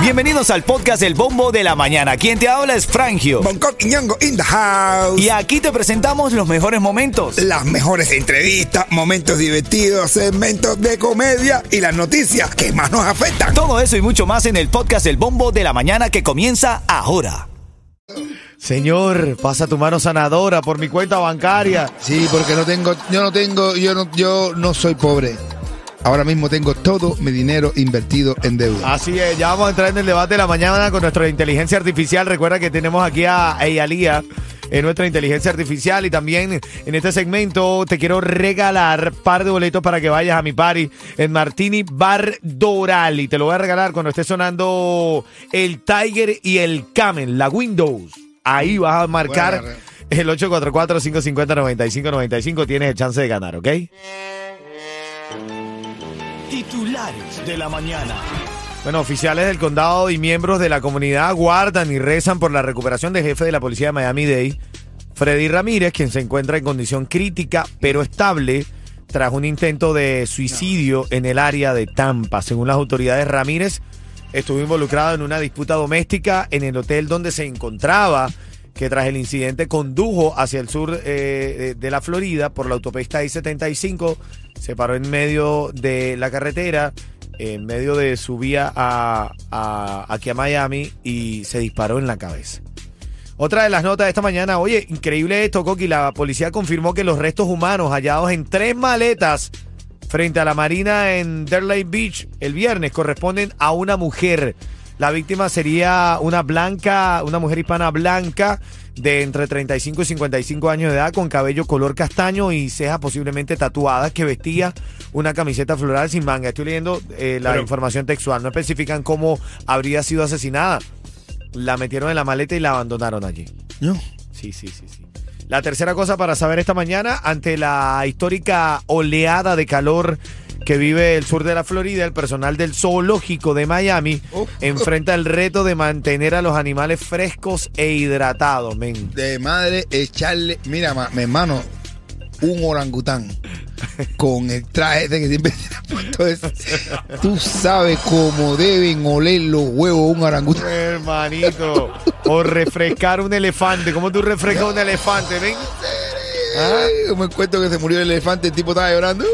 Bienvenidos al podcast El Bombo de la Mañana. Quien te habla es Frangio. Bangkok y Ñongo in the house. Y aquí te presentamos los mejores momentos. Las mejores entrevistas, momentos divertidos, segmentos de comedia y las noticias que más nos afectan. Todo eso y mucho más en el podcast El Bombo de la Mañana que comienza ahora. Señor, pasa tu mano sanadora por mi cuenta bancaria. Sí, porque no tengo, yo no tengo, yo no, yo no soy pobre. Ahora mismo tengo todo mi dinero invertido en deuda. Así es, ya vamos a entrar en el debate de la mañana con nuestra inteligencia artificial. Recuerda que tenemos aquí a Eyalía en nuestra inteligencia artificial y también en este segmento te quiero regalar par de boletos para que vayas a mi party en Martini Bar Doral y te lo voy a regalar cuando esté sonando el Tiger y el Camel, la Windows. Ahí vas a marcar el 844-550-9595. Tienes el chance de ganar, ¿ok? Titulares de la mañana. Bueno, oficiales del condado y miembros de la comunidad guardan y rezan por la recuperación del jefe de la policía de Miami-Dade, Freddy Ramírez, quien se encuentra en condición crítica pero estable tras un intento de suicidio en el área de Tampa. Según las autoridades, Ramírez estuvo involucrado en una disputa doméstica en el hotel donde se encontraba, que tras el incidente condujo hacia el sur eh, de- la Florida por la autopista I-75, se paró en medio de la carretera, en medio de su vía a- aquí a Miami y se disparó en la cabeza. Otra de las notas de esta mañana, oye, increíble esto, Coqui, la policía confirmó que los restos humanos hallados en tres maletas frente a la marina en Derley Beach el viernes corresponden a una mujer. La víctima sería una blanca, una mujer hispana blanca de entre 35 y 55 años de edad con cabello color castaño y cejas posiblemente tatuadas que vestía una camiseta floral sin manga. Estoy leyendo eh, la Pero- información textual. No especifican cómo habría sido asesinada. La metieron en la maleta y la abandonaron allí. ¿No? Sí, sí, sí, sí. La tercera cosa para saber esta mañana, ante la histórica oleada de calor que vive el sur de la Florida, el personal del zoológico de Miami Oh. enfrenta el reto de mantener a los animales frescos e hidratados, men. De madre echarle, mira, ma- mi hermano, un orangután con el traje ese que siempre tiene puesto es, Tú sabes cómo deben oler los huevos un orangután. Hermanito, o refrescar un elefante. ¿Cómo tú refrescas un elefante, men? Ay, como el cuento que se murió el elefante, el tipo estaba llorando.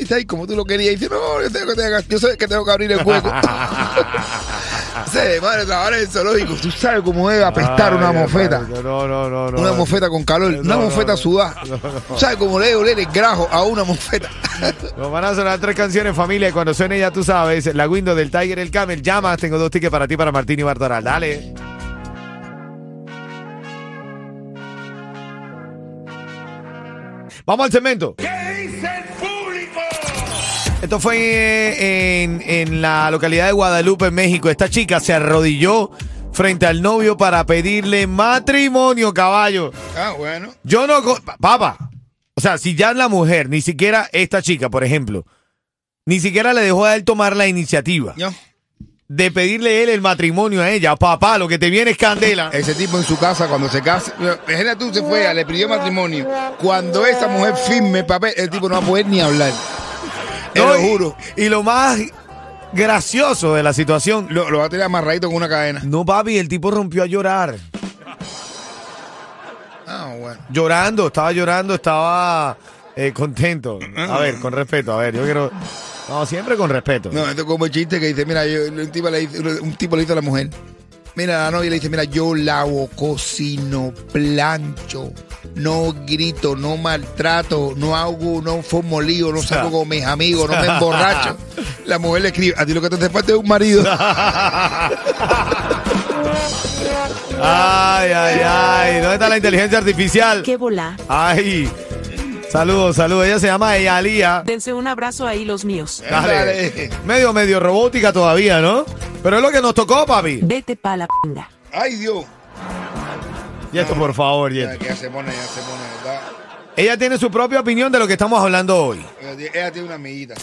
Y está ahí como tú lo querías. Y dice, no, yo, tengo que, tengo- yo sé que tengo que abrir el hueco. Sí, madre, trabajar en el zoológico. Tú sabes cómo debe apestar una Ay, mofeta. hermanito, No, no, no, no. Una mofeta con calor, No, una no, mofeta no. sudada. ¿Sabes cómo le debe oler el grajo a una mofeta? Nos van a sonar tres canciones, familia. y Cuando suene, ya tú sabes, la Windows del Tiger, el Camel. Llama, tengo dos tickets para ti, para Martín y Bartoral. Dale. Vamos al cemento. Esto fue eh, en, en la localidad de Guadalupe, en México. Esta chica se arrodilló frente al novio para pedirle matrimonio, caballo. Ah, bueno. Yo no. Papá. O sea, si ya la mujer, ni siquiera esta chica, por ejemplo, ni siquiera le dejó a él tomar la iniciativa de pedirle él el matrimonio a ella, papá, lo que te viene es candela. ese tipo en su casa, cuando se casa, imagínate tú se fue, le pidió matrimonio. Cuando esa mujer firme el papel, el tipo no va a poder ni hablar. Te lo juro. Y lo más gracioso de la situación. Lo, lo va a tener amarradito con una cadena. No, papi, el tipo rompió a llorar. Ah, bueno. Llorando, estaba llorando, estaba eh, contento. A ver, con respeto, a ver, yo quiero. No, siempre con respeto. No, esto es como el chiste que dice, mira, yo- un, tipo le dice, un tipo le dice a la mujer, mira, la novia le dice, mira, yo lavo, cocino, plancho, no grito, no maltrato, no hago, no formo lío, no salgo con mis amigos, no me emborracho. La mujer le escribe, a ti lo que te hace falta es un marido. Ay, ay, ay. ¿Dónde está la inteligencia artificial? ¡Qué bola! Ay. Saludos, saludos. Ella se llama Eyalía. Dense un abrazo ahí los míos. Dale. Dale. Medio, medio robótica todavía, ¿no? Pero es lo que nos tocó, papi. Vete pa' la pinga. Ay, Dios. Y esto, por favor, Ya, Yeto. que se pone, ya se pone, ¿verdad? Ella tiene su propia opinión de lo que estamos hablando hoy. Ella tiene una amiguita.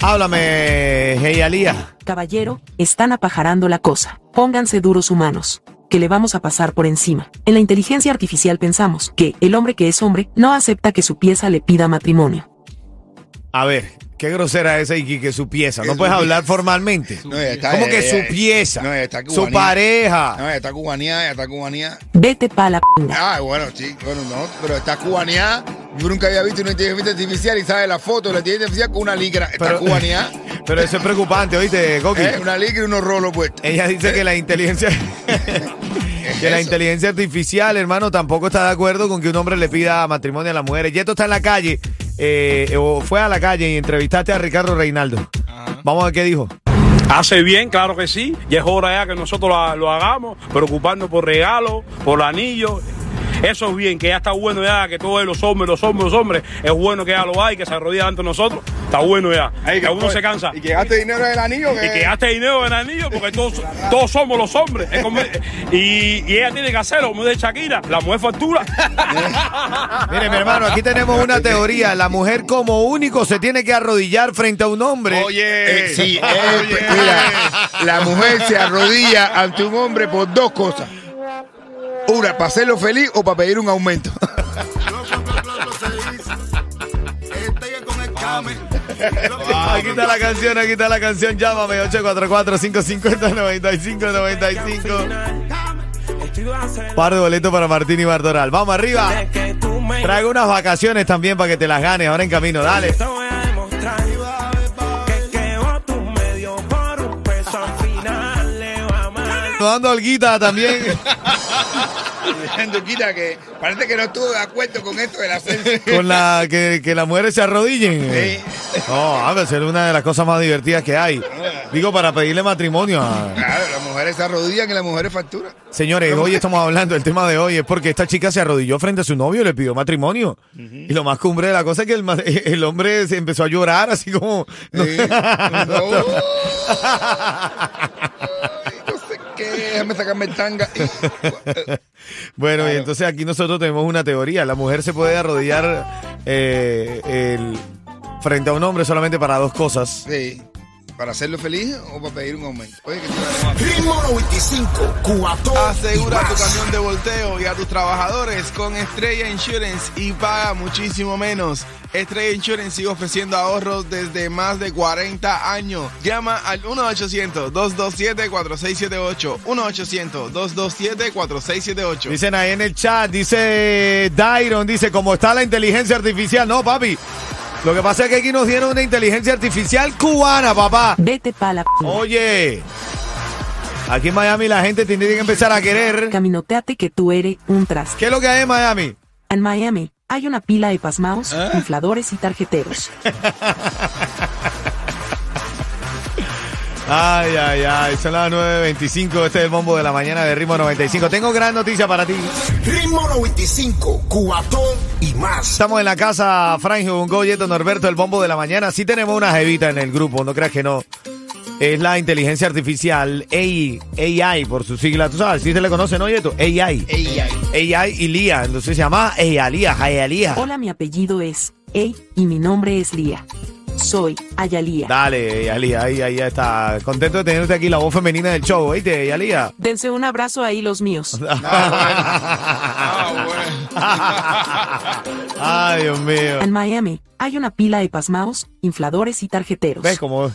Háblame, Eyalía. Caballero, están apajarando la cosa. Pónganse duros humanos. Que le vamos a pasar por encima. En la inteligencia artificial pensamos que el hombre que es hombre no acepta que su pieza le pida matrimonio. A ver, Qué grosera esa y que su pieza. No puedes su hablar formalmente. No, está- ¿Cómo que ella- su ella- pieza? no, está su cubanía. pareja. No, está cubaneada, ella está cubaneada. Vete pa' la pinga. Ah, bueno, sí, bueno, no, pero está cubaneada. Yo nunca había visto una inteligencia artificial y sabe la foto de la inteligencia artificial con una ligra. Está Pero- cubaneada. Pero eso es preocupante, ¿oíste, Coqui? ¿eh? Una ligra y unos rolos puestos. Ella dice que la inteligencia que la inteligencia artificial, hermano, tampoco está de acuerdo con que un hombre le pida matrimonio a las mujeres. Yeto está en la calle, eh, o fue a la calle y entrevistaste a Ricardo Reinaldo. Vamos a ver qué dijo. Hace bien, claro que sí. Y es hora ya que nosotros la- lo hagamos, preocuparnos por regalos, por anillos. Eso es bien, que ya está bueno ya, que todos los hombres, los hombres, los hombres, es bueno que ya lo hay, que se arrodilla ante nosotros. Está bueno ya. que uno se cansa. ¿Y que gaste dinero en el anillo? Y que gaste dinero en anillos, porque todos, todos somos los hombres. Es como- y, y ella tiene que hacerlo, como de Shakira, la mujer factura. Mire, mi hermano, aquí tenemos una teoría. La mujer como único se tiene que arrodillar frente a un hombre. Eh, sí, eh, mira, la mujer se arrodilla ante un hombre por dos cosas. Una, para hacerlo feliz o para pedir un aumento. Aquí está la canción, aquí está la canción. Llámame 844-550-9595. Par de boletos para Martín y Martoral. Vamos arriba. Traigo unas vacaciones también para que te las ganes ahora en camino. Dale. Mal. Dando alguita también. Quita que parece que no estuvo de acuerdo con esto del ascenso. Con la que, que las mujeres se arrodillen. Sí. No, a es una de las cosas más divertidas que hay. Digo, para pedirle matrimonio a. Claro, las mujeres se arrodillan y las mujeres facturan. Señores, hoy estamos hablando, el tema de hoy es porque esta chica se arrodilló frente a su novio y le pidió matrimonio. Y lo más cumbre de la cosa es que el, el hombre se empezó a llorar así como... no- Sí. No. Déjame sacarme el tanga. bueno, y entonces aquí nosotros tenemos una teoría. La mujer se puede arrodillar eh, el- frente a un hombre solamente para dos cosas. Sí. ¿Para hacerlo feliz o para pedir un aumento? Oye, que Ritmo 95, Cubatón. Asegura tu camión de volteo y a tus trabajadores con Estrella Insurance y paga muchísimo menos. Estrella Insurance sigue ofreciendo ahorros desde más de 40 años. Llama al 1-800-227-4678. 1-800-227-4678. Dicen ahí en el chat, dice Dairon, dice, ¿cómo está la inteligencia artificial? No, papi. Lo que pasa es que aquí nos dieron una inteligencia artificial cubana, papá. Vete pa' la. Oye, aquí en Miami la gente tiene que empezar a querer. Caminoteate que tú eres un traste. ¿Qué es lo que hay en Miami? En Miami hay una pila de pasmaos, infladores y tarjeteros. Ay, ay, ay, son las 9.25, este es el bombo de la mañana de Ritmo 95. Tengo gran noticia para ti. Ritmo 95, Cubatón y más. Estamos en la casa Frangio, un Goyeto, Norberto, el bombo de la mañana. Sí tenemos una jevita en el grupo, no creas que no. Es la inteligencia artificial AI, AI por su sigla. Tú sabes, sí se le conoce, ¿no, Yeto? AI. Ay. AI y Lía. Entonces se llama Ayalía, Ayalía. Hola, mi apellido es Ey y mi nombre es Lía. Soy Ayalía. Dale, Ayalía, ahí, ahí está. Contento de tenerte aquí, la voz femenina del show, ¿oíste, Ayalía? Dense un abrazo ahí los míos. Ay, Dios mío. En Miami hay una pila de pasmaos, infladores y tarjeteros. ¿Ves cómo?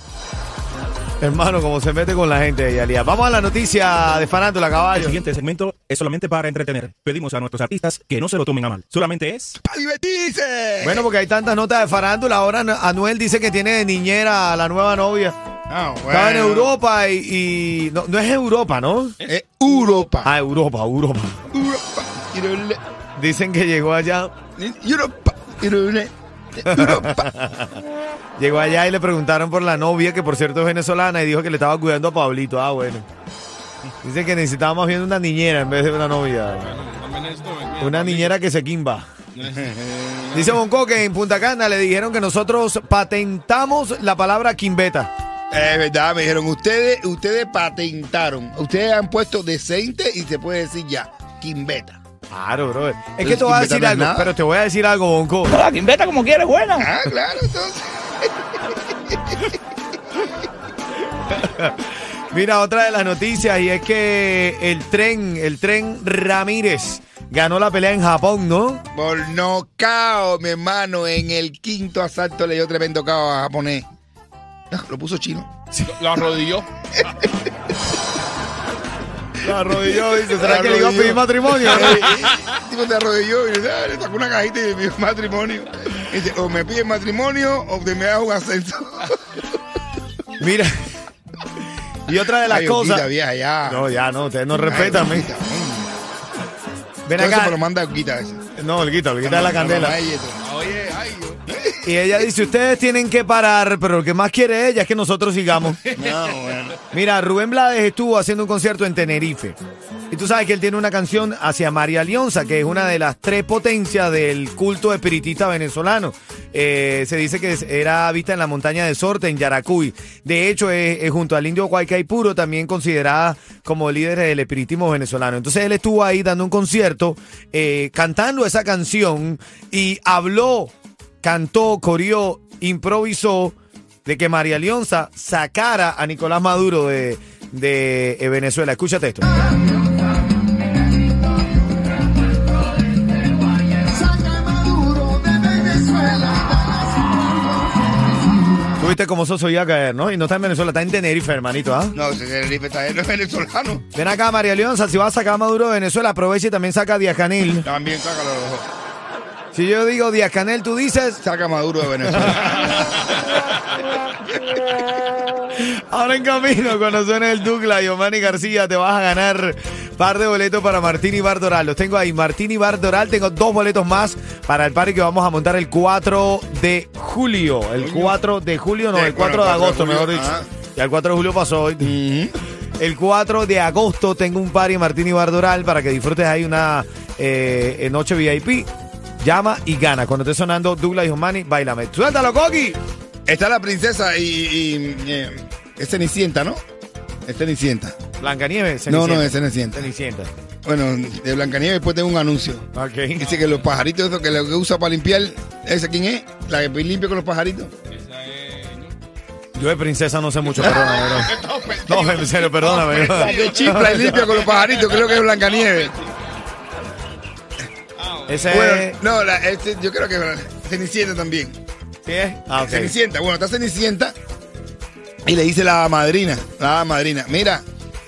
Hermano, cómo se mete con la gente, Ayalía. Vamos a la noticia de farándula, El caballo. siguiente segmento es solamente para entretener. Pedimos a nuestros artistas que no se lo tomen a mal. Solamente es ¡Para divertirse! Bueno, porque hay tantas notas de farándula. Ahora Anuel dice que tiene de niñera a la nueva novia. Ah, bueno. Estaba en Europa y... y- no, no es Europa, ¿no? Es Europa. Ah, Europa, Europa. Europa. Dicen que llegó allá, Europa. Irole- Europa. llegó allá y le preguntaron por la novia, que por cierto es venezolana, y dijo que le estaba cuidando a Pablito. Ah, bueno. Dicen que necesitaba más bien una niñera en vez de una novia. Una niñera que se quimba. Dice Bonco que en Punta Cana le dijeron que nosotros patentamos la palabra quimbeta. Es verdad, me dijeron, ustedes, ustedes patentaron. Ustedes han puesto decente y se puede decir ya, quimbeta. Claro, brother. Es que te voy a decir no algo, nada. pero te voy a decir algo, Bonco. La quimbeta como quieres, buena. Ah, claro, entonces. Mira, otra de las noticias y es que el tren, el tren Ramírez, ganó la pelea en Japón, ¿no? Por nocao, mi hermano. En el quinto asalto le dio tremendo cao a japonés. No, lo puso chino. Lo arrodilló. La arrodilló, dice, ¿será La que le iba a pedir matrimonio? El tipo se arrodilló y le, ah, le sacó una cajita y le pidió matrimonio. Y dice, o me pide matrimonio o te me das un ascenso. Mira. Y otra de las Ay, cosas. Oquita, vieja, ya. No, ya no, ustedes no respetan. Ay. Oquita, mm. Ven Todo eso acá. me lo manda ese. No, el quita de la candela. Ay, Y ella dice, ustedes tienen que parar, pero lo que más quiere ella es que nosotros sigamos. No, bueno. Mira, Rubén Blades estuvo haciendo un concierto en Tenerife. Y tú sabes que él tiene una canción hacia María Leonza, que es una de las tres potencias del culto espiritista venezolano. Eh, se dice que era vista en la montaña de Sorte, en Yaracuy. De hecho, es, es junto al indio Puro también considerada como líder del espiritismo venezolano. Entonces él estuvo ahí dando un concierto, eh, cantando esa canción y habló, cantó, coreó, improvisó de que María Leonza sacara a Nicolás Maduro de, de eh, Venezuela. Escúchate esto. Tú viste cómo Soso iba a caer, ¿no? Y no está en Venezuela, está en Tenerife, hermanito, ¿ah? No, ese Tenerife está no es venezolano. Ven acá, María Leonza, si vas a sacar a Maduro de Venezuela, aprovecha y también saca a Díaz Canel. También sácalo los dos. Si yo digo Díaz Canel, tú dices... Saca Maduro de Venezuela. Ahora en camino, cuando suene el Douglas y Omani García, te vas a ganar par de boletos para Martín y Bar Doral. Los tengo ahí, Martín y Bar Doral. Tengo dos boletos más para el party que vamos a montar el 4 de julio. El 4 de julio, no, el 4 bueno, de el 4 de agosto, mejor dicho. ajá. Ya el 4 de julio pasó hoy. El 4 de agosto tengo un party Martín y Bar Doral para que disfrutes ahí una eh, noche VIP. Llama y gana. Cuando esté sonando Douglas y Omani, bailame. ¡Suéltalo, Coqui! Está la princesa y, y, eh, es Cenicienta, ¿no? Es Cenicienta. Blancanieves, No, no, es Cenicienta. Cenicienta. Bueno, de Blancanieves después tengo un anuncio. Ok. Dice que los pajaritos, esos que lo que usa para limpiar, ¿esa quién es? La que limpia con los pajaritos. Yo de princesa no sé mucho, perdóname. No, en serio, perdóname. La que chifla y limpia con los pajaritos, creo que es Blancanieves. Ese Bueno, es... no, la- este, yo creo que Cenicienta también. ¿Sí es? Ah, ok. Cenicienta, bueno, está Cenicienta y le dice la madrina, la madrina, mira,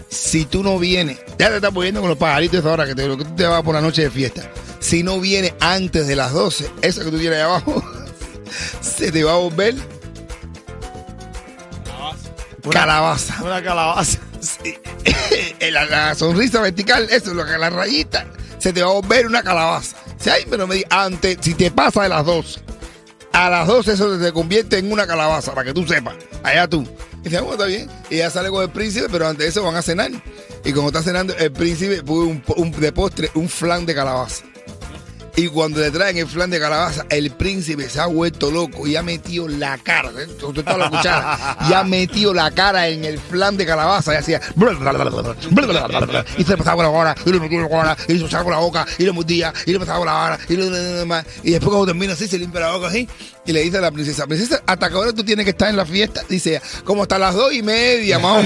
si tú no vienes, ya te estás poniendo con los pajaritos ahora que te, que tú te vas por la noche de fiesta. Si no vienes antes de las 12, esa que tú tienes ahí abajo, se te va a volver Una- calabaza. Una calabaza. Sí. la, la sonrisa vertical, eso es lo que la rayita, se te va a volver una calabaza. Si ay, pero me di, antes, si te pasa de las 12, a las 12 eso se te convierte en una calabaza, para que tú sepas. Allá tú. Y dice, bueno, está bien. Y ella sale con el príncipe, pero antes de eso van a cenar. Y como está cenando, el príncipe puso un, un- de postre un flan de calabaza. Y cuando le traen el flan de calabaza, el príncipe se ha vuelto loco y ha metido la cara, ¿eh? está la cuchara, y ha metido la cara en el flan de calabaza y hacía y se le pasaba con la hora, y le metía la y se pasaba con la boca, y le mordía, y le pasaba con la hora, y, le- y después cuando termina así, se limpia la boca así, y le dice a la princesa, princesa, ¿hasta qué hora tú tienes que estar en la fiesta? Dice como hasta las dos y media, más.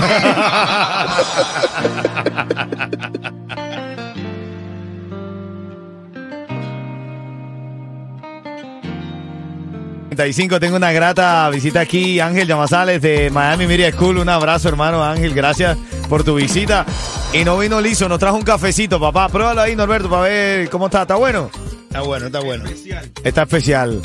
35, tengo una grata visita aquí, Ángel Llamasales de Miami Media School. Un abrazo, hermano Ángel, gracias por tu visita. Y no vino liso, nos trajo un cafecito, papá. Pruébalo ahí, Norberto, para ver cómo está. ¿Está bueno? Está bueno, está bueno. Está especial.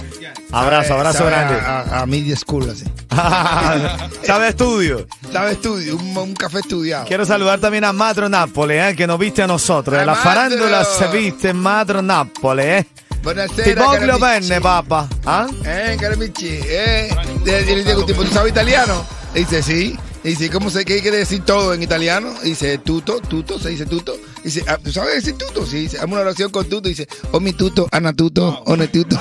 Abrazo, abrazo Sabe grande. A, a- a media school, así. ¿Sabe estudio? Sabe estudio, un, un café estudiado. Quiero saludar también a Matro Nápoles, eh, que nos viste a nosotros. De ¡Ah, la Matro! farándula se viste Matro Nápoles, ¿eh? Buonasera, Ti voglio bene, papá. ¿Ah? Eh, caramici, eh. Le digo, tipo, ¿tú sabes italiano? Y dice, sí. Y dice, ¿cómo se qué quiere decir todo en italiano? Y dice, tuto, tuto, se dice tuto. Dice, ah, ¿tú sabes decir tuto? Sí, dice, hazme una oración con tuto. Dice, oh mi tuto, ana tuto, one tuto.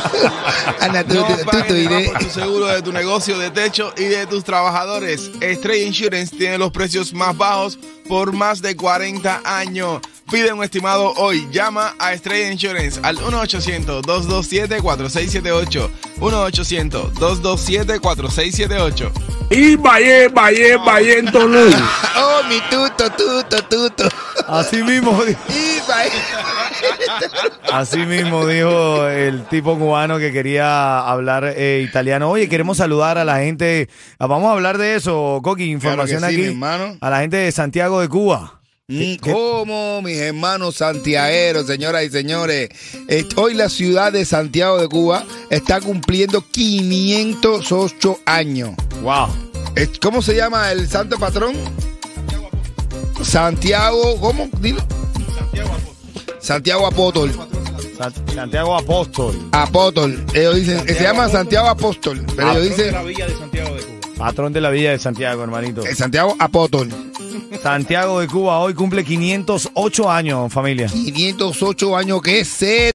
ana No tuto, tuto, iré. por tu seguro de tu negocio de techo y de tus trabajadores. Estrella Insurance tiene los precios más bajos por más de 40 años. Pide un estimado hoy. Llama a Estrella Insurance al 1-800-227-4678. 1-800-227-4678. Y Valle, Valle, Valle en Tolú. Oh, mi tuto, tuto, tuto. Así mismo. Y Así mismo dijo el tipo cubano que quería hablar eh, italiano. Oye, queremos saludar a la gente. Vamos a hablar de eso, Coqui. Información Claro sí, aquí. mi hermano. A la gente de Santiago de Cuba. Mm, ¿Cómo, mis hermanos santiagueros, señoras y señores? Eh, Hoy la ciudad de Santiago de Cuba está cumpliendo 508 años. Wow. Eh, ¿Cómo se llama el santo patrón? Santiago, ¿cómo? Dilo. Santiago Apóstol. San- Santiago Apóstol. Apóstol. Ellos dicen, se llama Santiago Apóstol, pero ellos dicen villa de Santiago de Cuba. Patrón de la Villa de Santiago, hermanito. eh, Santiago Apóstol. Santiago de Cuba hoy cumple 508 años, familia. 508 años, que es